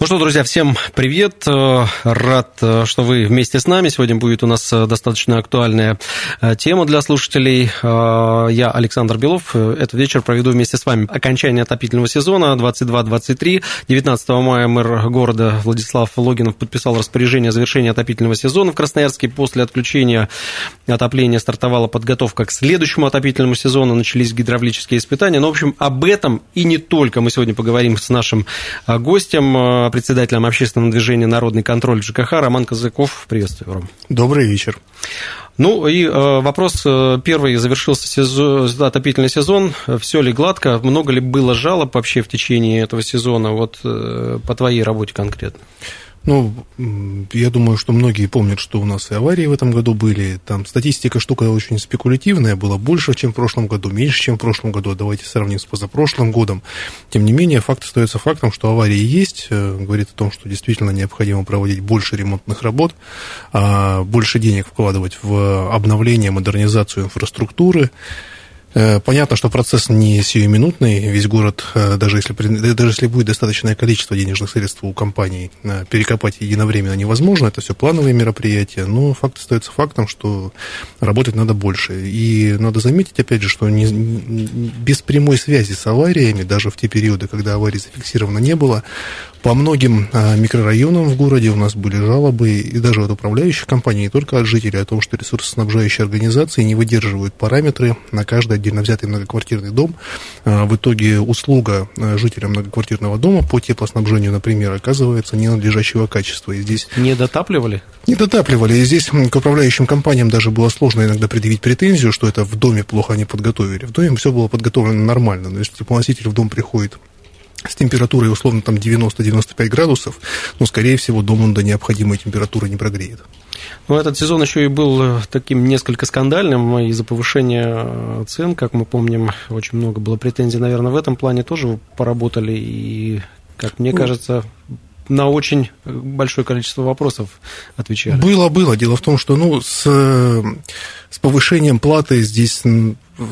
Ну что, друзья, всем привет. Э, Рад, э, что вы вместе с нами. Сегодня будет у нас э, достаточно актуальная тема для слушателей. Я Александр Белов. Этот вечер проведу вместе с вами окончание отопительного сезона 22-23. 19 мая мэр города Владислав Логинов подписал распоряжение о завершении отопительного сезона в Красноярске. После отключения отопления стартовала подготовка к следующему отопительному сезону. Начались гидравлические испытания. Ну, в общем, об этом и не только мы сегодня поговорим с нашим гостем, председателем общественного движения «Народный контроль ЖКХ» Роман Казаков. Приветствую, Ром. Добрый вечер. Ну и э, вопрос э, первый. Завершился сезон, отопительный сезон. Все ли гладко? Много ли было жалоб вообще в течение этого сезона? Вот э, по твоей работе конкретно. Ну, я думаю, что многие помнят, что у нас и аварии в этом году были. Там статистика штука очень спекулятивная, было больше, чем в прошлом году, меньше, чем в прошлом году. Давайте сравним с позапрошлым годом. Тем не менее, факт остается фактом, что аварии есть. Э, говорит о том, что действительно необходимо проводить больше ремонтных работ, а, больше денег вкладывать в обновление, модернизацию инфраструктуры. Э, понятно, что процесс не сиюминутный. Весь город, э, даже если, даже если будет достаточное количество денежных средств у компаний, э, перекопать единовременно невозможно. Это все плановые мероприятия. Но факт остается фактом, что работать надо больше. И надо заметить, опять же, что не, без прямой связи с авариями, даже в те периоды, когда аварий зафиксировано не было, по многим микрорайонам в городе у нас были жалобы, и даже от управляющих компаний, не только от жителей, о том, что ресурсоснабжающие организации не выдерживают параметры на каждое отдельно взятый многоквартирный дом. А, в итоге услуга а, жителям многоквартирного дома по теплоснабжению, например, оказывается ненадлежащего качества. И здесь... Не дотапливали? Не дотапливали. И здесь к управляющим компаниям даже было сложно иногда предъявить претензию, что это в доме плохо не подготовили. В доме все было подготовлено нормально. Но если теплоноситель в дом приходит с температурой условно там 90-95 градусов, ну, скорее всего, дом он до необходимой температуры не прогреет. Ну, этот сезон еще и был э, таким несколько скандальным из-за повышения э, цен, как мы помним, очень много было претензий, наверное, в этом плане тоже поработали, и, как мне ну, кажется, на очень большое количество вопросов отвечали. Было, было. Дело в том, что ну, с, с повышением платы здесь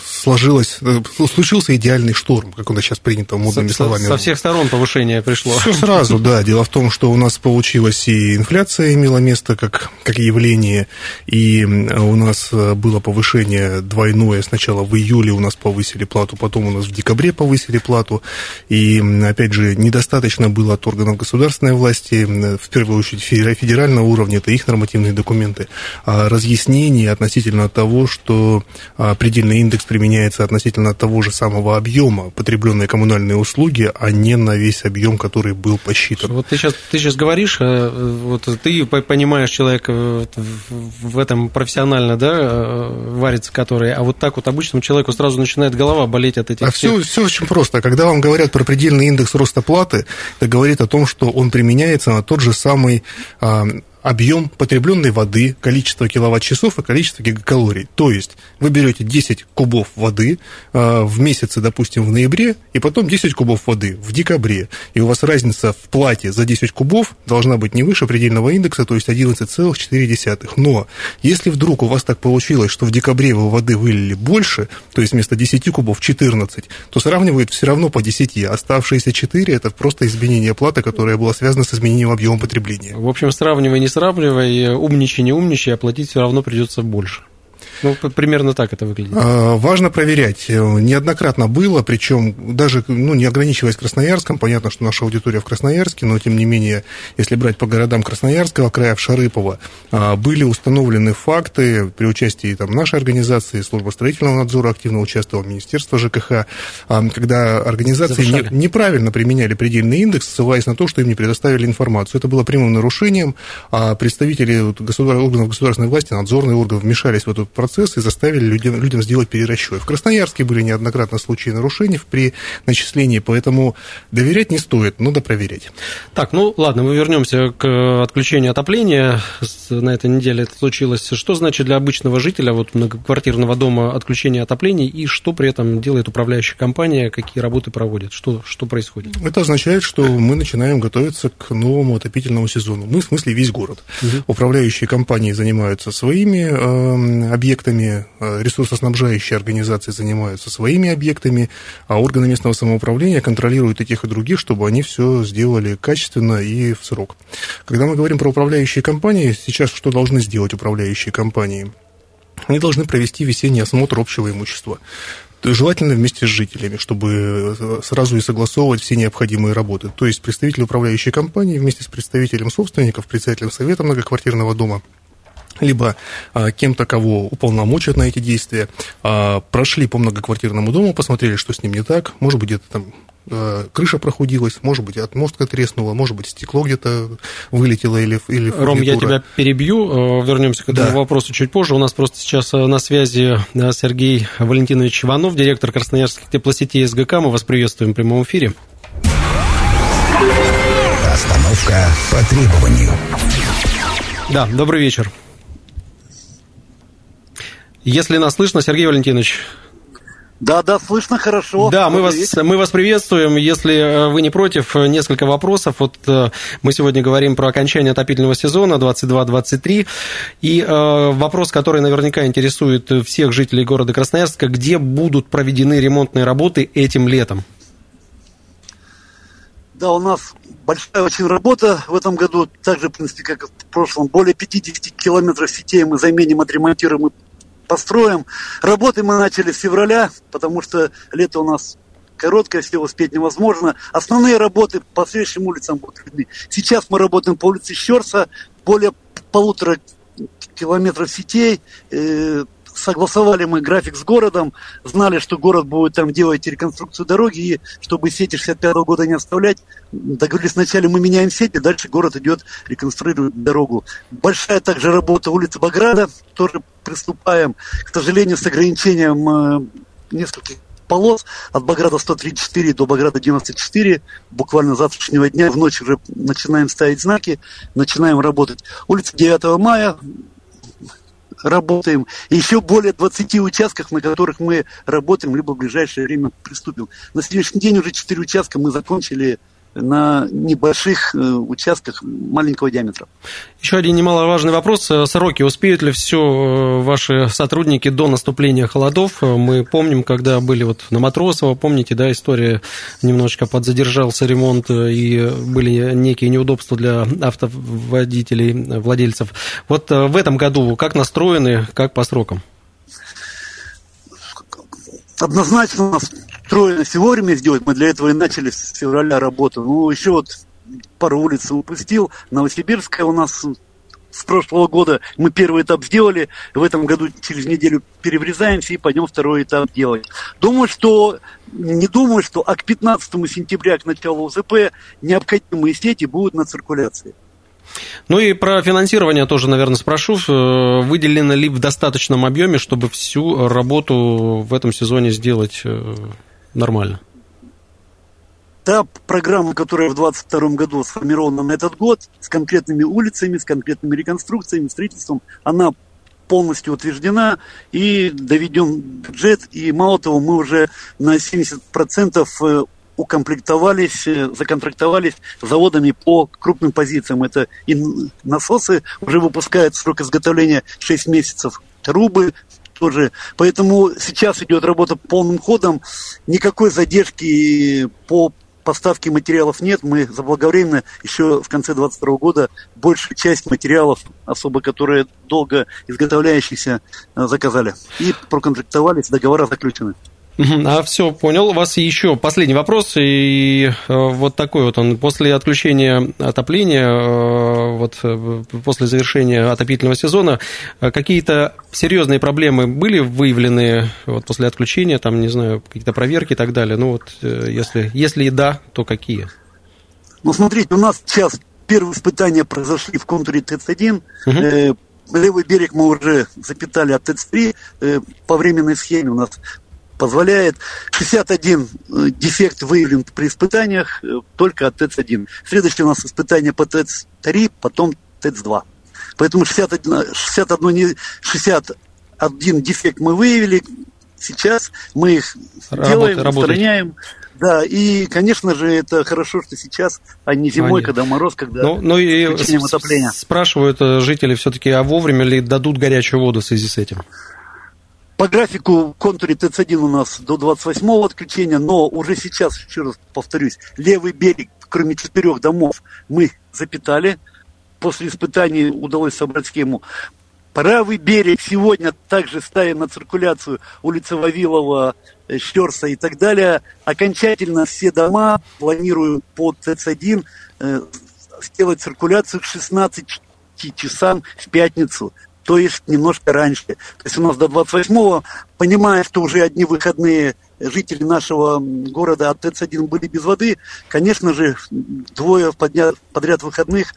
сложилось, э, случился идеальный шторм, как у нас сейчас принято модными со, словами. Со всех сторон повышение пришло. Все сразу, да. Дело в том, что у нас получилось и инфляция имела место как, как явление, и у нас э, было повышение двойное. Сначала в июле у нас повысили плату, потом у нас в декабре повысили плату. И, опять же, недостаточно было от органов государственной власти, в первую очередь федерального уровня, это их нормативные документы, а разъяснений относительно того, что а, предельный индекс применяется относительно того же самого объема потребленной коммунальные услуги, а не на весь объем, который был посчитан. Вот ты сейчас, ты сейчас говоришь, э, вот ты понимаешь человека в этом профессионально, да, э, варится который, а вот так вот обычному человеку сразу начинает голова болеть от этих А всех... все, все очень просто. Когда вам говорят про предельный индекс роста платы, это говорит о том, что он применяется на тот же самый а, объем потребленной воды, количество киловатт-часов и количество гигакалорий. То есть вы берете 10 кубов воды э, в месяце, допустим, в ноябре, и потом 10 кубов воды в декабре. И у вас разница в плате за 10 кубов должна быть не выше предельного индекса, то есть 11,4. Но если вдруг у вас так получилось, что в декабре вы воды вылили больше, то есть вместо 10 кубов 14, то сравнивают все равно по 10. Оставшиеся 4 – это просто изменение платы, которое было связано с изменением объема потребления. В общем, сравнивание не сравнивай, умничай, не умничай, оплатить все равно придется больше. Ну, примерно так это выглядит. А, важно проверять. Неоднократно было, причем даже ну, не ограничиваясь Красноярском, понятно, что наша аудитория в Красноярске, но тем не менее, если брать по городам Красноярского края, в Шарыпово, а, были установлены факты при участии там, нашей организации, служба строительного надзора активно участвовала, Министерство ЖКХ, а, когда организации не, неправильно применяли предельный индекс, ссылаясь на то, что им не предоставили информацию. Это было прямым нарушением, а представители государ... органов государственной власти, надзорные органы вмешались в этот процесс процесс и заставили людям, людям сделать перерасчет. В Красноярске были неоднократно случаи нарушений при начислении, поэтому доверять не стоит, надо проверять. Так, ну ладно, мы вернемся к отключению отопления. На этой неделе это случилось. Что значит для обычного жителя вот многоквартирного дома отключение отопления и что при этом делает управляющая компания, какие работы проводит, что, что происходит? Это означает, что мы начинаем готовиться к новому отопительному сезону. Мы, в смысле, весь город. Угу. Управляющие компании занимаются своими э, объектами, э, ресурсоснабжающие организации занимаются своими объектами, а органы местного самоуправления контролируют и тех, и других, чтобы они все сделали качественно и в срок. Когда мы говорим про управляющие компании, сейчас что должны сделать управляющие компании? Они должны провести весенний осмотр общего имущества желательно вместе с жителями, чтобы э, сразу и согласовывать все необходимые работы. То есть представитель управляющей компании вместе с представителем собственников, председателем совета многоквартирного дома либо а, кем-то, кого уполномочат на эти действия, а, прошли по многоквартирному дому, посмотрели, что с ним не так, может быть, где-то там Э, крыша прохудилась, может быть, отмостка треснула, может быть, стекло где-то вылетело или... или Ром, я тебя перебью, э, вернемся к этому да. вопросу чуть позже. У нас просто сейчас э, на связи Сергей Валентинович Иванов, директор Красноярских теплосетей СГК. Мы вас приветствуем в прямом эфире. Остановка по требованию. Да, добрый вечер. Если нас слышно, Сергей Валентинович, да, да, слышно хорошо. Да, мы вас, мы вас приветствуем. Если э, вы не против, э, несколько вопросов. Вот э, мы сегодня говорим про окончание отопительного сезона 22-23. И вопрос, который наверняка интересует всех жителей города Красноярска, где будут проведены ремонтные работы этим летом? Да, у нас большая очень работа в этом году, так же, в принципе, как и в прошлом. Более 50 километров сетей мы заменим, отремонтируем и построим. Работы мы начали с февраля, потому что лето у нас короткое, все успеть невозможно. Основные работы по следующим улицам будут видны. Сейчас мы работаем по улице Щерса, более полутора километров сетей. Э, согласовали мы график с городом, знали, что город будет там делать реконструкцию дороги, и чтобы сети 65 -го года не оставлять, договорились вначале мы меняем сети, дальше город идет реконструирует дорогу. Большая также работа улицы Баграда, тоже приступаем, к сожалению, с ограничением э, нескольких полос от Баграда 134 до Баграда 94. Буквально завтрашнего дня в ночь уже начинаем ставить знаки, начинаем работать. Улица 9 мая, работаем. еще более 20 участков, на которых мы работаем, либо в ближайшее время приступим. На сегодняшний день уже 4 участка мы закончили на небольших э, участках маленького диаметра. Еще один немаловажный вопрос. Э, сроки. Успеют ли все э, ваши сотрудники до наступления холодов? Мы помним, когда были вот на Матросово, помните, да, история немножечко подзадержался ремонт и были некие неудобства для автоводителей, владельцев. Вот в этом году как настроены, как по срокам? Однозначно нас стройность вовремя сделать. Мы для этого и начали с февраля работу. Ну, еще вот пару улиц упустил. Новосибирская у нас с прошлого года мы первый этап сделали, в этом году через неделю переврезаемся и пойдем второй этап делать. Думаю, что не думаю, что а к 15 сентября, к началу УЗП, необходимые сети будут на циркуляции. Ну и про финансирование тоже, наверное, спрошу. Э, выделено ли в достаточном объеме, чтобы всю работу в этом сезоне сделать э, нормально. Та программа, которая в 2022 году сформирована на этот год, с конкретными улицами, с конкретными реконструкциями, строительством, она полностью утверждена и доведен бюджет. И мало того, мы уже на 70% э, укомплектовались, э, законтрактовались заводами по крупным позициям. Это и насосы уже выпускают срок изготовления 6 месяцев, трубы, тоже. Поэтому сейчас идет работа полным ходом. Никакой задержки по поставке материалов нет. Мы заблаговременно еще в конце 2022 года большую часть материалов, особо которые долго изготовляющиеся, э, заказали. И проконтрактовались, договора заключены. А все, понял. У вас еще последний вопрос, и э, вот такой вот он. После отключения отопления, э, вот э, после завершения отопительного сезона, какие-то серьезные проблемы были выявлены вот после отключения, там, не знаю, какие-то проверки и так далее? Ну вот, если, если и да, то какие? Ну, смотрите, у нас сейчас первые испытания произошли в контуре ТЭЦ-1. Угу левый берег мы уже запитали от ТЭЦ-3 э, по временной схеме у нас позволяет. 61 э, дефект выявлен при испытаниях э, только от ТЭЦ-1. Следующее у нас испытание по ТЭЦ-3, потом ТЭЦ-2. Поэтому 61, 61, 61 дефект мы выявили, сейчас мы их Работа, делаем, работать. устраняем. Да, и, конечно же, это хорошо, что сейчас, а не зимой, Они. когда мороз, когда ну, ну и отопления. Спрашивают э, жители все-таки, а вовремя ли дадут горячую воду в связи с этим? По графику контуре ТЦ-1 у нас до 28-го отключения, но уже сейчас, еще раз повторюсь, левый берег, кроме четырех домов, мы запитали. После испытаний удалось собрать схему. Правый берег сегодня также ставим на циркуляцию улица Вавилова, Щерса и так далее. Окончательно все дома планирую по ТЦ-1 э, сделать циркуляцию к 16 часам в пятницу то есть немножко раньше. То есть у нас до 28-го, понимая, что уже одни выходные жители нашего города от ТЭЦ-1 были без воды, конечно же, двое подряд выходных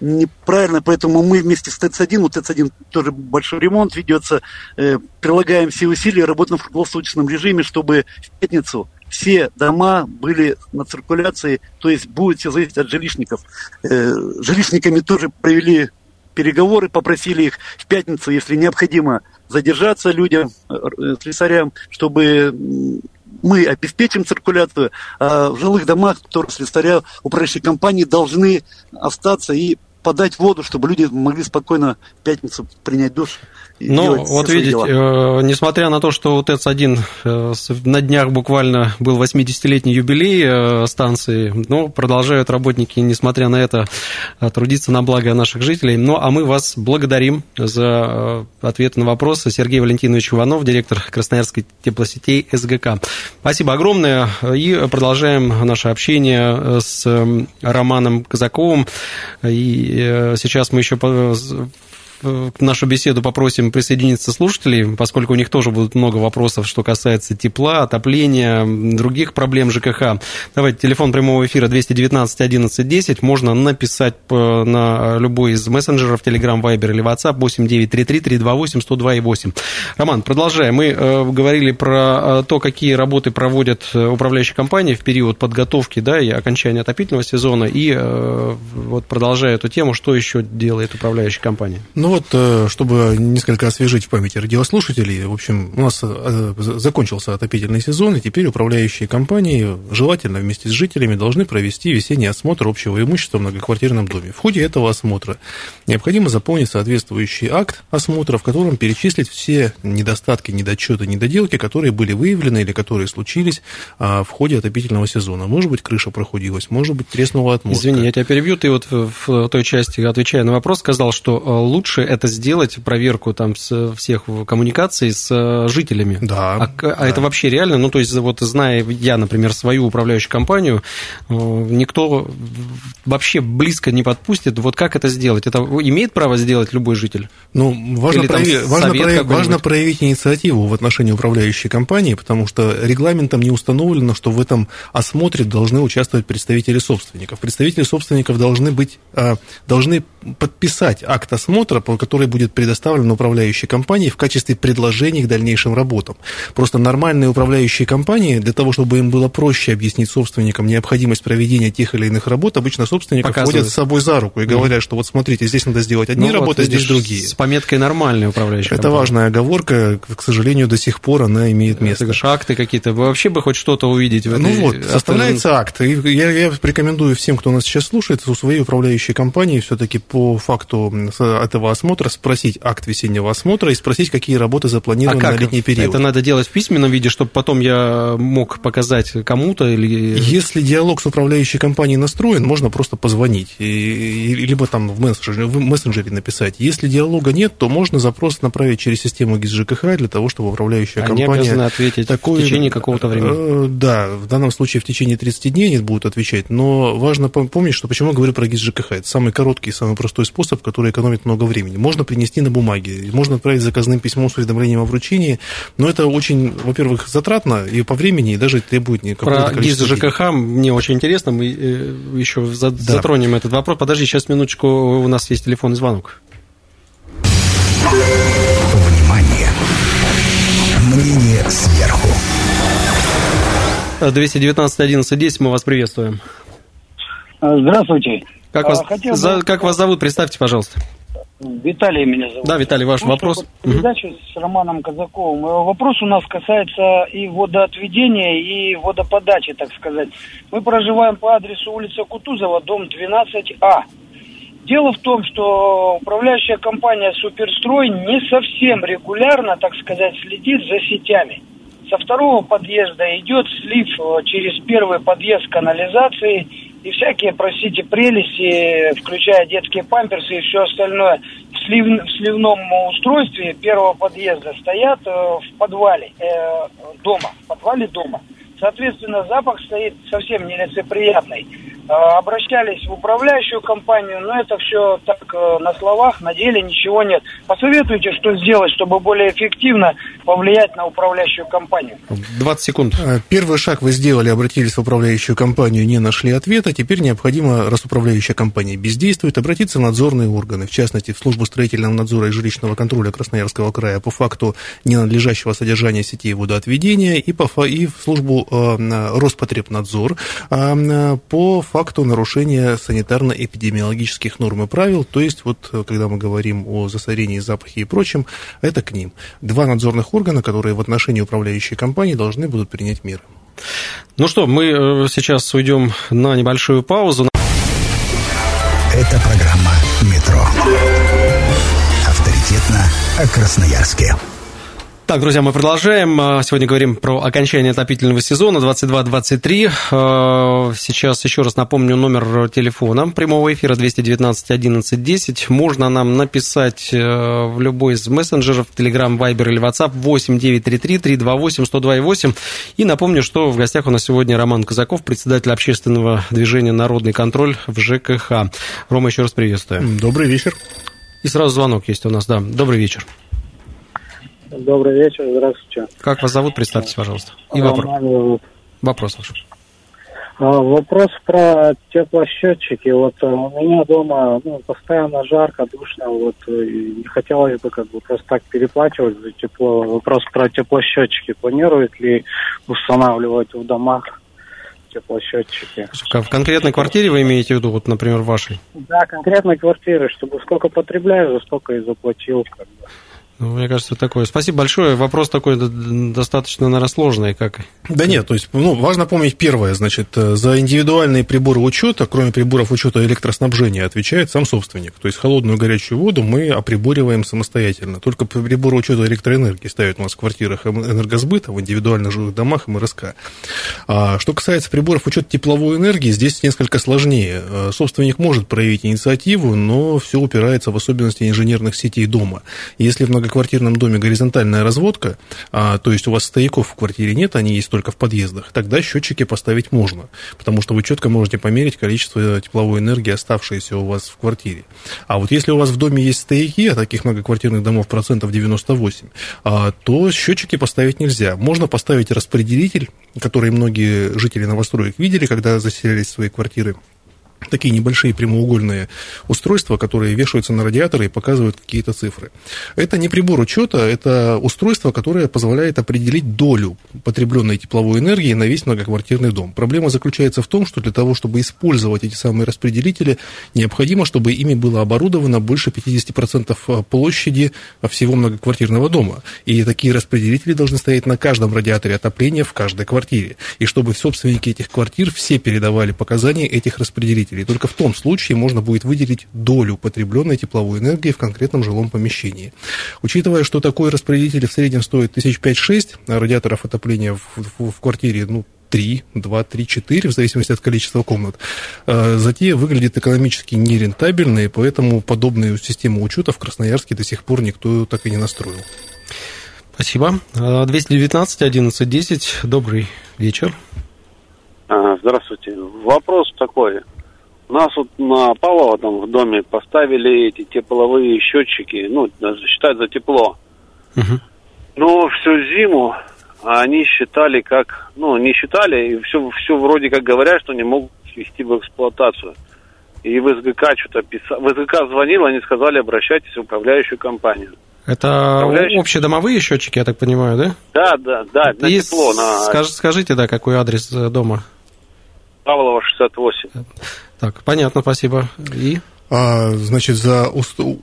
неправильно, поэтому мы вместе с ТЭЦ-1, у ТЭЦ-1 тоже большой ремонт ведется, э, прилагаем все усилия, работаем в круглосуточном режиме, чтобы в пятницу все дома были на циркуляции, то есть будет все зависеть от жилищников. Э, жилищниками тоже провели переговоры, попросили их в пятницу, если необходимо, задержаться людям, э, слесарям, чтобы мы обеспечим циркуляцию, а в жилых домах, которые слесаря управляющей компании должны остаться и подать воду, чтобы люди могли спокойно в пятницу принять душ. Ну, вот видите, э, несмотря на то, что вот ТЭЦ-1 э, на днях буквально был 80-летний юбилей э, станции, ну, продолжают работники, несмотря на это, э, трудиться на благо наших жителей. Ну, а мы вас благодарим за э, ответы на вопросы. Сергей Валентинович Иванов, директор Красноярской теплосетей СГК. Спасибо огромное. И продолжаем наше общение с Романом Казаковым. И сейчас мы еще к нашу беседу попросим присоединиться слушателей, поскольку у них тоже будут много вопросов, что касается тепла, отопления, других проблем ЖКХ. Давайте, телефон прямого эфира 219 11 10. Можно написать на любой из мессенджеров, Telegram, Viber или WhatsApp 8933 328 102 8. Роман, продолжаем. Мы э, говорили про э, то, какие работы проводят э, управляющие компании в период подготовки да, и окончания отопительного сезона. И вот продолжая эту тему, что еще делает управляющая компания? Ну вот, э, чтобы несколько освежить в памяти радиослушателей, в общем, у нас э, закончился отопительный сезон, и теперь управляющие компании, желательно вместе с жителями, должны провести весенний осмотр общего имущества в многоквартирном доме. В ходе этого осмотра необходимо заполнить соответствующий акт осмотра, в котором перечислить все недостатки, недочеты, недоделки, которые были выявлены или которые случились а, в ходе отопительного сезона. Может быть, крыша прохудилась, может быть, треснула отмотка. Извини, я тебя перебью. Ты вот в той части, отвечая на вопрос, сказал, что э, лучше лучше это сделать, проверку там с всех коммуникаций с э, жителями. Да. А, а да. это вообще реально? Ну, то есть, вот зная я, например, свою управляющую компанию, э, никто вообще близко не подпустит. Вот как это сделать? Это имеет право сделать любой житель? Ну, важно, прояви, важно, прояви, важно проявить инициативу в отношении управляющей компании, потому что регламентом не установлено, что в этом осмотре должны участвовать представители собственников. Представители собственников должны быть, э, должны подписать акт осмотра, который будет предоставлен управляющей компании в качестве предложений к дальнейшим работам. Просто нормальные управляющие компании, для того, чтобы им было проще объяснить собственникам необходимость проведения тех или иных работ, обычно собственники ходят с собой за руку и говорят, что вот смотрите, здесь надо сделать одни ну, работы, вот, здесь другие. С пометкой нормальные управляющие Это компании. важная оговорка, к сожалению, до сих пор она имеет место. Это акты какие-то, вы вообще бы хоть что-то увидеть в ну этой... Ну вот, составляется акт. И я, я рекомендую всем, кто нас сейчас слушает, у своей управляющей компании все-таки по факту этого осмотра спросить акт весеннего осмотра и спросить, какие работы запланированы а как? на летний период. Это надо делать в письменном виде, чтобы потом я мог показать кому-то или... Если диалог с управляющей компанией настроен, можно просто позвонить, и, и, либо там в мессенджере, в мессенджере написать. Если диалога нет, то можно запрос направить через систему ГИС ЖКХ для того, чтобы управляющая они компания... обязаны ответить такой, в течение какого-то времени. Э, да, в данном случае в течение 30 дней они будут отвечать, но важно помнить, что почему я говорю про ГИС ЖКХ. Это самый короткий, самый простой способ, который экономит много времени. Можно принести на бумаге, можно отправить заказным письмом с уведомлением о вручении, но это очень, во-первых, затратно и по времени, и даже требует какого-то Про ГИС ЖКХ мне очень интересно, мы э, еще затронем да. этот вопрос. Подожди, сейчас минуточку, у нас есть телефонный звонок. Внимание! Мнение сверху. 219 11 10, мы вас приветствуем. Здравствуйте. Как А, вас, хотел бы- за- как вас зовут? Представьте, пожалуйста. Виталий меня зовут. Да, Виталий, ваш Слушаю вопрос. вот Передачу с Романом Казаковым. Э, Вопрос у нас касается и водоотведения, и водоподачи, так сказать. Мы проживаем по адресу улица Кутузова, дом 12А. Дело в том, что управляющая компания «Суперстрой» не совсем регулярно, так сказать, следит за сетями. Со второго подъезда идет слив э, через первый подъезд канализации и всякие, простите, прелести, включая детские памперсы и все остальное, в, слив- в сливном устройстве первого подъезда стоят э, в подвале э, дома, в подвале дома. Соответственно, запах стоит совсем нелицеприятный. Э, Обращались в управляющую компанию, но это все так э, на словах, на деле ничего нет. Посоветуйте, что сделать, чтобы более эффективно повлиять на управляющую компанию. 20 секунд. А, Первый шаг вы сделали, обратились в управляющую компанию, не нашли ответа. Теперь необходимо, раз управляющая компания бездействует, обратиться в надзорные органы, в частности, в службу строительного надзора и жилищного контроля Красноярского края по факту ненадлежащего содержания сетей водоотведения и, по, и в службу э, на Роспотребнадзор м, по факту нарушения санитарно-эпидемиологических норм и правил. То есть, вот э, когда мы говорим о засорении, запахе и прочем, это к ним. Два надзорных органа, которые в отношении управляющей компании должны будут принять меры. Ну что, мы э, сейчас уйдем на небольшую паузу. Это программа «Метро». Авторитетно о Красноярске. Так, друзья, мы продолжаем. А, Сегодня говорим про окончание отопительного сезона 22-23. А, Сейчас еще раз напомню номер телефона прямого эфира 219 11 10. Можно нам написать э, в любой из мессенджеров, Telegram, Viber или WhatsApp 8 933 328 102 И напомню, что в гостях у нас сегодня Роман Казаков, председатель общественного движения «Народный контроль» в ЖКХ. Рома, еще раз приветствую. Добрый вечер. И сразу звонок есть у нас, да. Добрый вечер. Добрый вечер, здравствуйте. Как вас зовут? Представьтесь, пожалуйста. И вопрос. Роман зовут. Вопрос ваш. А, Вопрос про теплосчетчики. Вот э, у меня дома ну, постоянно жарко, душно. Вот э, и не хотелось бы как бы просто так переплачивать за тепло. Вопрос про теплосчетчики. Планируют ли устанавливать в домах теплосчетчики? В конкретной квартире вы имеете в виду, вот, например, вашей? Да, конкретно квартиры, чтобы сколько потребляю, за столько и заплатил. Как бы. Ну, мне кажется, такое. Спасибо большое. Вопрос такой достаточно, наверное, сложный. Как... Да нет, то есть, ну, важно помнить первое, значит, э, за индивидуальные приборы учета, кроме приборов учета электроснабжения, отвечает сам собственник. То есть, холодную горячую воду мы оприбориваем самостоятельно. Только приборы учета электроэнергии ставят у нас в квартирах эм- энергосбыта, в индивидуальных жилых домах МРСК. А что касается приборов учета тепловой энергии, здесь несколько сложнее. Э, Собственник может проявить инициативу, но все упирается в особенности инженерных сетей дома. Если в многоквартирном доме горизонтальная разводка, а, то есть у вас стояков в квартире нет, они есть только в подъездах, тогда счетчики поставить можно, потому что вы четко можете померить количество тепловой энергии, оставшееся у вас в квартире. А вот если у вас в доме есть стояки, а таких многоквартирных домов процентов 98, а, то счетчики поставить нельзя. Можно поставить распределитель, который многие жители новостроек видели, когда заселялись в свои квартиры такие небольшие прямоугольные устройства, которые вешаются на радиаторы и показывают какие-то цифры. Это не прибор учета, это устройство, которое позволяет определить долю потребленной тепловой энергии на весь многоквартирный дом. Проблема заключается в том, что для того, чтобы использовать эти самые распределители, необходимо, чтобы ими было оборудовано больше 50% площади всего многоквартирного дома. И такие распределители должны стоять на каждом радиаторе отопления в каждой квартире. И чтобы собственники этих квартир все передавали показания этих распределителей. Только в том случае можно будет выделить долю потребленной тепловой энергии в конкретном жилом помещении. Учитывая, что такой распределитель в среднем стоит тысяч пять-шесть, а радиаторов отопления в, в- в квартире, ну, 3, 2, 3, 4, в зависимости от количества комнат, э, затея выглядит экономически нерентабельно, и поэтому подобную систему учета в Красноярске до сих пор никто так и не настроил. Спасибо. А, 219 11 10. Добрый вечер. Здравствуйте. Вопрос такой. Нас вот на Павлова там в доме поставили эти тепловые счетчики, ну, считают за тепло. Мгм. Но всю зиму они считали как, ну, не считали, и все, все вроде как говорят, что не могут ввести в эксплуатацию. И в СГК что-то писал, в СГК звонил, они сказали, обращайтесь в управляющую компанию. Это Управляющий. общедомовые счетчики, я так понимаю, да? Да, да, да, на И тепло, на скаж- скажите, да, какой адрес э, дома? Павлова 68. Так, понятно, спасибо. И значит, за,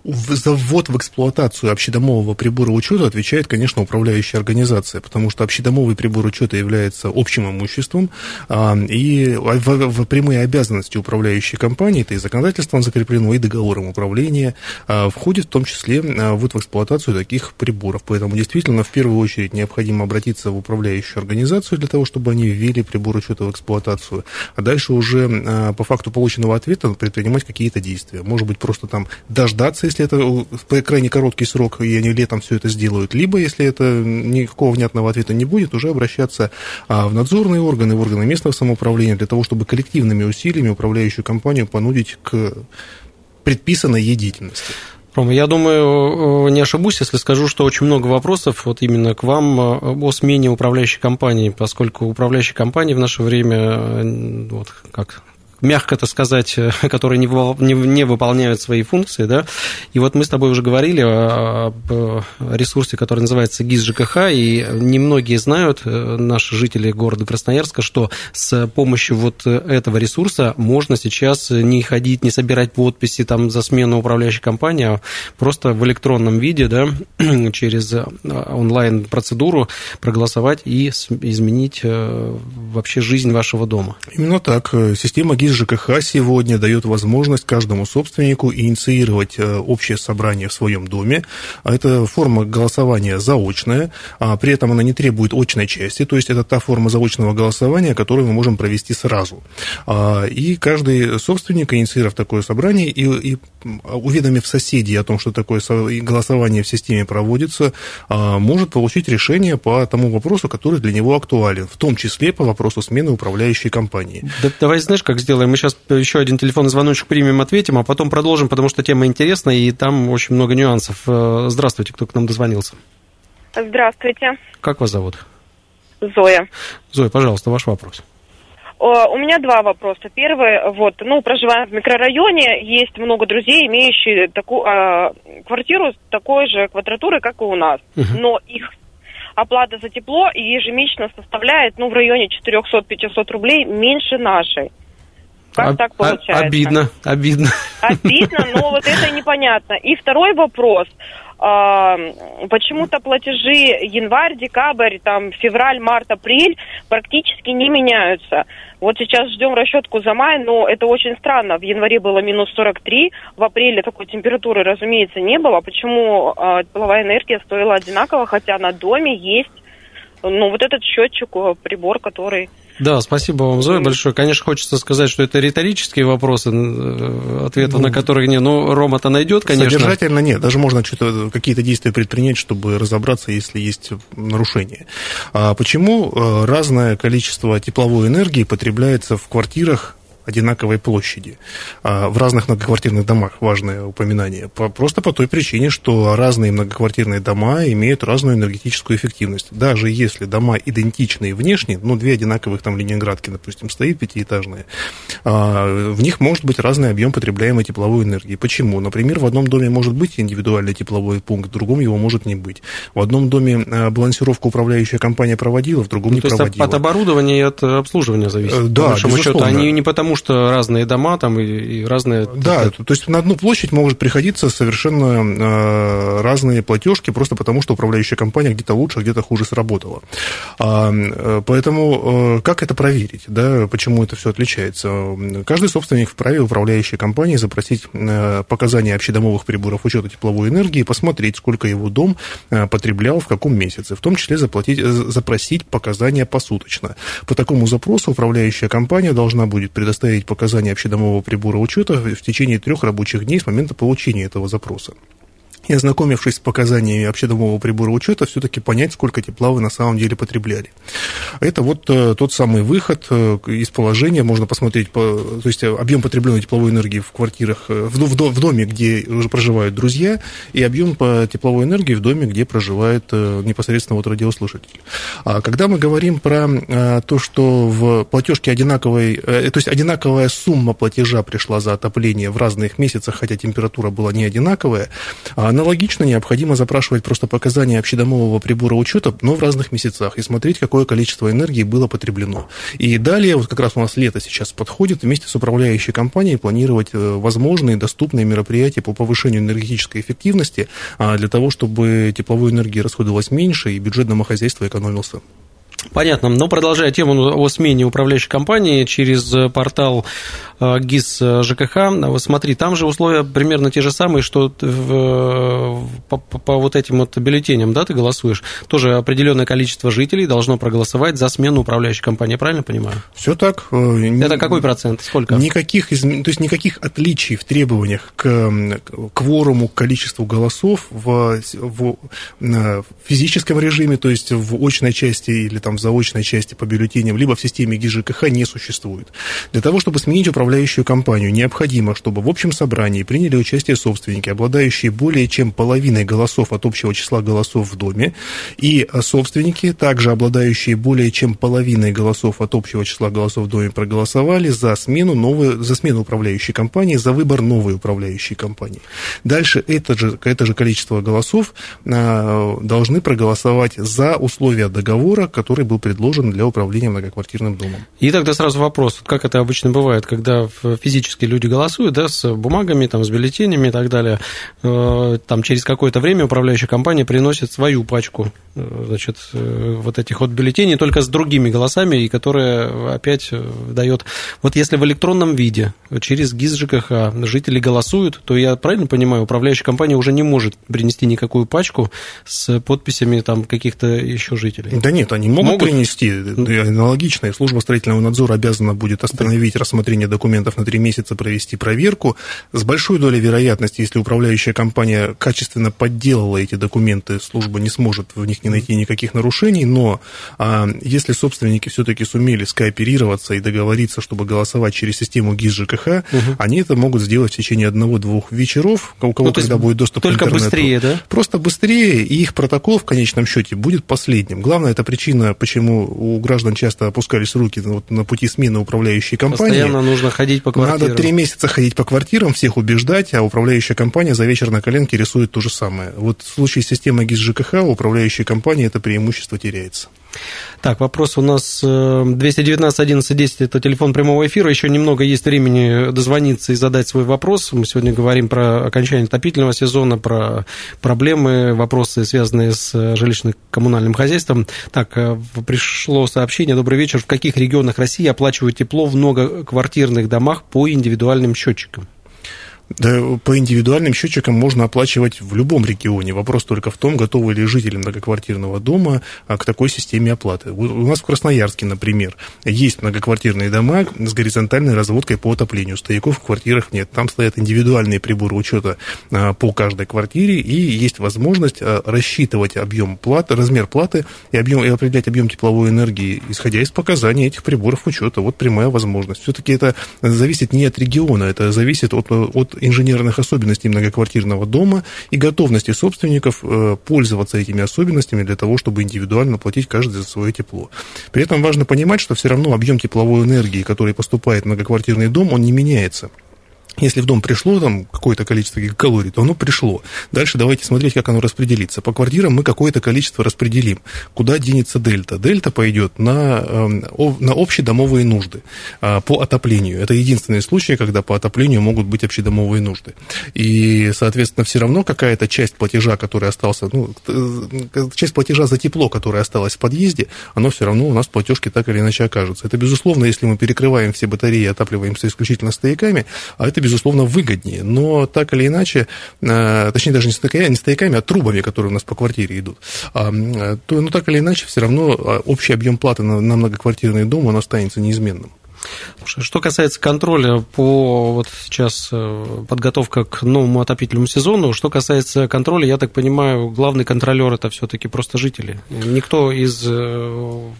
за ввод в эксплуатацию общедомового прибора учета отвечает, конечно, управляющая организация, потому что общедомовый прибор учета является общим имуществом, а, и в, в прямые обязанности управляющей компании, это и законодательством закреплено, и договором управления, а, входит в том числе а, ввод в эксплуатацию таких приборов. Поэтому действительно в первую очередь необходимо обратиться в управляющую организацию для того, чтобы они ввели прибор учета в эксплуатацию, а дальше уже а, по факту полученного ответа предпринимать какие-то действия. Может быть, просто там дождаться, если это в крайне короткий срок, и они летом все это сделают, либо, если это никакого внятного ответа не будет, уже обращаться а, в надзорные органы, в органы местного самоуправления для того, чтобы коллективными усилиями управляющую компанию понудить к предписанной ей деятельности. Рома, я думаю, э, не ошибусь, если скажу, что очень много вопросов вот именно к вам э, о смене управляющей компании, поскольку управляющие компании в наше время, э, вот как мягко это сказать, которые не, не, выполняют свои функции, да, и вот мы с тобой уже говорили об ресурсе, который называется ГИС ЖКХ, и немногие знают, наши жители города Красноярска, что с помощью вот этого ресурса можно сейчас не ходить, не собирать подписи там за смену управляющей компании, а просто в электронном виде, да, через онлайн-процедуру проголосовать и изменить вообще жизнь вашего дома. Именно так. Система ГИС ЖКХ сегодня дает возможность каждому собственнику инициировать общее собрание в своем доме. Это форма голосования заочная, а при этом она не требует очной части, то есть это та форма заочного голосования, которую мы можем провести сразу. И каждый собственник, инициировав такое собрание и, и уведомив соседей о том, что такое голосование в системе проводится, может получить решение по тому вопросу, который для него актуален, в том числе по вопросу смены управляющей компании. Да, давай знаешь, как сделаем? Мы сейчас еще один телефонный звоночек примем, ответим, а потом продолжим, потому что тема интересная, и там очень много нюансов. Здравствуйте, кто к нам дозвонился. Здравствуйте. Как вас зовут? Зоя. Зоя, пожалуйста, ваш вопрос. У меня два вопроса. Первый, вот, ну, проживаем в микрорайоне, есть много друзей, имеющие такую э, квартиру с такой же квадратурой, как и у нас. Угу. Но их оплата за тепло ежемесячно составляет, ну, в районе 400-500 рублей меньше нашей. Как Об, так получается? Обидно, обидно. Обидно, но вот это непонятно. И второй вопрос. Почему-то платежи январь, декабрь, там, февраль, март, апрель практически не меняются. Вот сейчас ждем расчетку за май, но это очень странно. В январе было минус 43, в апреле такой температуры, разумеется, не было. Почему э, тепловая энергия стоила одинаково, хотя на доме есть ну, вот этот счетчик, прибор, который... Да, спасибо вам, Зоя, большое. Конечно, хочется сказать, что это риторические вопросы, ответов ну, на которые нет. Но Рома-то найдет, конечно. Содержательно нет. Даже можно какие-то действия предпринять, чтобы разобраться, если есть нарушение. А почему разное количество тепловой энергии потребляется в квартирах одинаковой площади. В разных многоквартирных домах важное упоминание. Просто по той причине, что разные многоквартирные дома имеют разную энергетическую эффективность. Даже если дома идентичные внешне, ну, две одинаковых там ленинградки, допустим, стоит пятиэтажные, в них может быть разный объем потребляемой тепловой энергии. Почему? Например, в одном доме может быть индивидуальный тепловой пункт, в другом его может не быть. В одном доме балансировку управляющая компания проводила, в другом ну, не то проводила. Есть от оборудования и от обслуживания зависит. Да, по безусловно. счету. Они не потому, что разные дома там и, и разные... Да, то есть на одну площадь может приходиться совершенно э, разные платежки, просто потому что управляющая компания где-то лучше, где-то хуже сработала. А, поэтому э, как это проверить, да, почему это все отличается? Каждый собственник вправе управляющей компании запросить э, показания общедомовых приборов учета тепловой энергии, посмотреть, сколько его дом э, потреблял в каком месяце, в том числе заплатить, запросить показания посуточно. По такому запросу управляющая компания должна будет предоставить показания общедомового прибора учета в течение трех рабочих дней с момента получения этого запроса. И ознакомившись с показаниями общедомового прибора учета, все-таки понять, сколько тепла вы на самом деле потребляли. Это вот э, тот самый выход э, из положения. Можно посмотреть, по, то есть объем потребленной тепловой энергии в квартирах, э, в, в, доме, где уже проживают друзья, и объем по тепловой энергии в доме, где проживает э, непосредственно вот радиослушатель. А когда мы говорим про э, то, что в платежке одинаковой, э, то есть одинаковая сумма платежа пришла за отопление в разных месяцах, хотя температура была не одинаковая, она Аналогично необходимо запрашивать просто показания общедомового прибора учета, но в разных месяцах, и смотреть, какое количество энергии было потреблено. И далее, вот как раз у нас лето сейчас подходит, вместе с управляющей компанией планировать э, возможные доступные мероприятия по повышению энергетической эффективности а, для того, чтобы тепловой энергии расходовалось меньше и бюджет домохозяйства экономился. Понятно. Но продолжая тему о смене управляющей компании через портал э, ГИС э, ЖКХ, смотри, там же условия примерно те же самые, что в, по, по вот этим вот бюллетеням, да, ты голосуешь. Тоже определенное количество жителей должно проголосовать за смену управляющей компании, правильно понимаю? Все так. Э, Это какой процент? Сколько? Никаких, то есть никаких отличий в требованиях к кворуму, к количеству голосов в, в физическом режиме, то есть в очной части или там там в заочной части по бюллетеням, либо в системе ГИЖКХ не существует. Для того, чтобы сменить управляющую компанию, необходимо, чтобы в общем собрании приняли участие собственники, обладающие более чем половиной голосов от общего числа голосов в доме, и собственники, также обладающие более чем половиной голосов от общего числа голосов в доме, проголосовали за смену, новой, за смену управляющей компании, за выбор новой управляющей компании. Дальше это же, это же количество голосов а, должны проголосовать за условия договора, который который был предложен для управления многоквартирным домом. И тогда сразу вопрос, как это обычно бывает, когда физически люди голосуют, да, с бумагами, там, с бюллетенями и так далее, э, там через какое-то время управляющая компания приносит свою пачку, э, значит, э, вот этих вот бюллетеней, только с другими голосами, и которые опять дает... Вот если в электронном виде через ГИС ЖКХ жители голосуют, то я правильно понимаю, управляющая компания уже не может принести никакую пачку с подписями там каких-то еще жителей? Да нет, они могут могут принести. Аналогично, служба строительного надзора обязана будет остановить рассмотрение документов на три месяца, провести проверку. С большой долей вероятности, если управляющая компания качественно подделала эти документы, служба не сможет в них не найти никаких нарушений, но а, если собственники все-таки сумели скооперироваться и договориться, чтобы голосовать через систему ГИС ЖКХ, угу. они это могут сделать в течение одного-двух вечеров, у кого ну, когда будет доступ только к интернету. быстрее, да? Просто быстрее, и их протокол в конечном счете будет последним. Главное, это причина почему у граждан часто опускались руки вот, на пути смены управляющей компании. Постоянно нужно ходить по квартирам. Надо три месяца ходить по квартирам, всех убеждать, а управляющая компания за вечер на коленке рисует то же самое. Вот в случае системы ГИС ЖКХ у управляющей компании это преимущество теряется. Так, вопрос у нас 219 11 10, это телефон прямого эфира. Еще немного есть времени дозвониться и задать свой вопрос. Мы сегодня говорим про окончание отопительного сезона, про проблемы, вопросы, связанные с жилищно-коммунальным хозяйством. Так, э, пришло сообщение. Добрый вечер. В каких регионах России оплачивают тепло в многоквартирных домах по индивидуальным счетчикам? Да, по индивидуальным счетчикам можно оплачивать в любом регионе. Вопрос только в том, готовы ли жители многоквартирного дома а, к такой системе оплаты. У нас в Красноярске, например, есть многоквартирные дома с горизонтальной разводкой по отоплению. Стояков в квартирах нет. Там стоят индивидуальные приборы учета а, по каждой квартире, и есть возможность а, рассчитывать объем платы, размер платы и, объем, и определять объем тепловой энергии, исходя из показаний этих приборов учета. Вот прямая возможность. Все-таки это зависит не от региона, это зависит от, от инженерных особенностей многоквартирного дома и готовности собственников э, пользоваться этими особенностями для того, чтобы индивидуально платить каждый за свое тепло. При этом важно понимать, что все равно объем тепловой энергии, который поступает в многоквартирный дом, он не меняется. Если в дом пришло там какое-то количество гигакалорий, то оно пришло. Дальше давайте смотреть, как оно распределится. По квартирам мы какое-то количество распределим. Куда денется дельта? Дельта пойдет на, эм, на общедомовые нужды а, по отоплению. Это единственный случай, когда по отоплению могут быть общедомовые нужды. И, соответственно, все равно какая-то часть платежа, которая остался, ну, э, часть платежа за тепло, которая осталась в подъезде, оно все равно у нас в платежке так или иначе окажется. Это, безусловно, если мы перекрываем все батареи и отапливаемся исключительно стояками, а это, безусловно, выгоднее. Но так или иначе, э, точнее, даже не стояками, не стояками а трубами, которые у нас по квартире идут, а, то, ну, так или иначе, все равно а, общий объем платы на, на многоквартирный дом, он останется неизменным. Что касается контроля по вот сейчас э, подготовка к новому отопительному сезону, что касается контроля, я так понимаю, главный контролер это все-таки просто жители. Никто из э,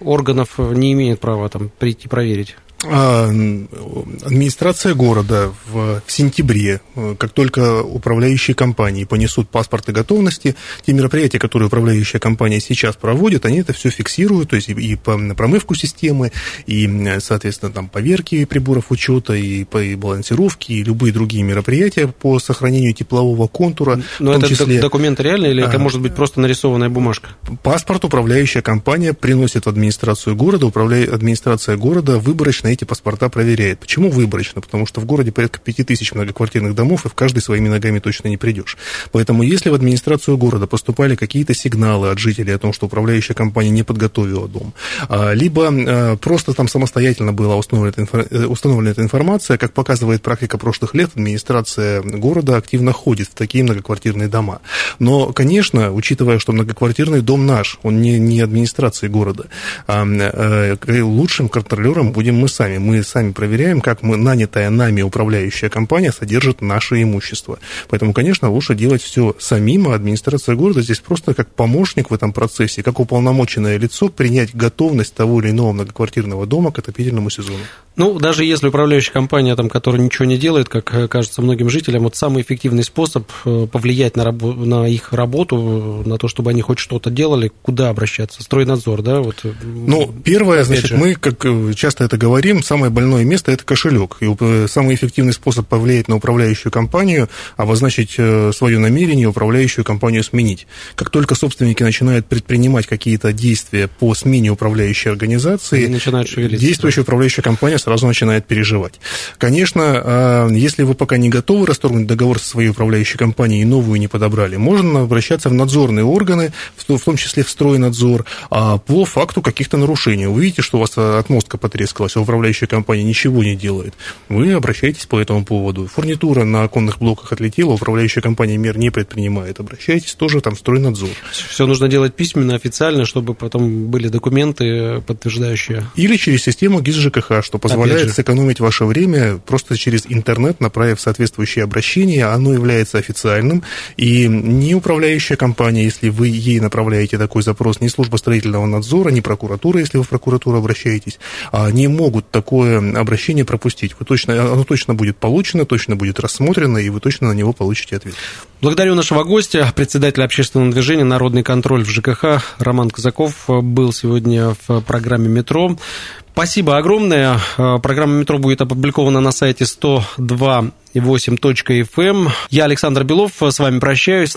органов не имеет права там прийти проверить. А, администрация города в, сентябре, э, как только управляющие компании понесут паспорты готовности, те мероприятия, которые управляющая компания сейчас проводит, они это все фиксируют, то есть и, промывку системы, и, соответственно, там поверки приборов учета, и, и балансировки, и любые другие мероприятия по сохранению теплового контура. Но это числе... документы реальные или а, это может быть просто нарисованная бумажка? Паспорт управляющая компания приносит в администрацию города, управляет администрация города выборочно эти паспорта проверяет. Почему выборочно? Потому что в городе порядка 5000 многоквартирных домов, и в каждый своими ногами точно не придешь. Поэтому если в администрацию города поступали какие-то сигналы от жителей о том, что управляющая компания не подготовила дом, а, либо а, просто там самостоятельно была установлена, э, установлена эта информация, как показывает практика прошлых лет, администрация города активно ходит в такие многоквартирные дома. Но, конечно, учитывая, что многоквартирный дом наш, он не, не администрации города, а, э, лучшим контролером будем мы сами. Мы сами проверяем, как мы, нанятая нами управляющая компания содержит наше имущество. Поэтому, конечно, лучше делать все самим, а администрация города здесь просто как помощник в этом процессе, как уполномоченное лицо принять готовность того или иного многоквартирного дома к отопительному сезону. Ну, даже если управляющая компания, там, которая ничего не делает, как э, кажется многим жителям, вот самый эффективный способ э, повлиять на, раб- на их работу, на то, чтобы они хоть что-то делали, куда обращаться? Стройнадзор, да? Вот, э, ну, первое, значит, же. мы, как часто это говорим, самое больное место – это кошелек. И самый эффективный способ повлиять на управляющую компанию – обозначить свое намерение управляющую компанию сменить. Как только собственники начинают предпринимать какие-то действия по смене управляющей организации, действующая управляющая компания сразу начинает переживать. Конечно, а, если вы пока не готовы расторгнуть договор со своей управляющей компанией и новую не подобрали, можно обращаться в надзорные органы, в том числе в стройнадзор, а, по факту каких-то нарушений. Вы видите, что у вас отмостка потрескалась, а управляющая компания ничего не делает. Вы обращаетесь по этому поводу. Фурнитура на оконных блоках отлетела, управляющая компания мер не предпринимает. Обращайтесь тоже там в стройнадзор. Все нужно делать письменно, официально, чтобы потом были документы, подтверждающие. Или через систему ГИС ЖКХ, что позволяет сэкономить ваше время просто через интернет, направив соответствующее обращение. Оно является официальным, и ни управляющая компания, если вы ей направляете такой запрос, ни служба строительного надзора, ни прокуратура, если вы в прокуратуру обращаетесь, а, не могут такое обращение пропустить. Вы точно, оно точно будет получено, точно будет рассмотрено, и вы точно на него получите ответ. Благодарю нашего гостя, председателя общественного движения «Народный контроль» в ЖКХ Роман Казаков был сегодня в программе «Метро». Спасибо огромное. Э, программа «Метро» будет опубликована на сайте 102.8.fm. Эм. Я, Александр Белов, с вами прощаюсь.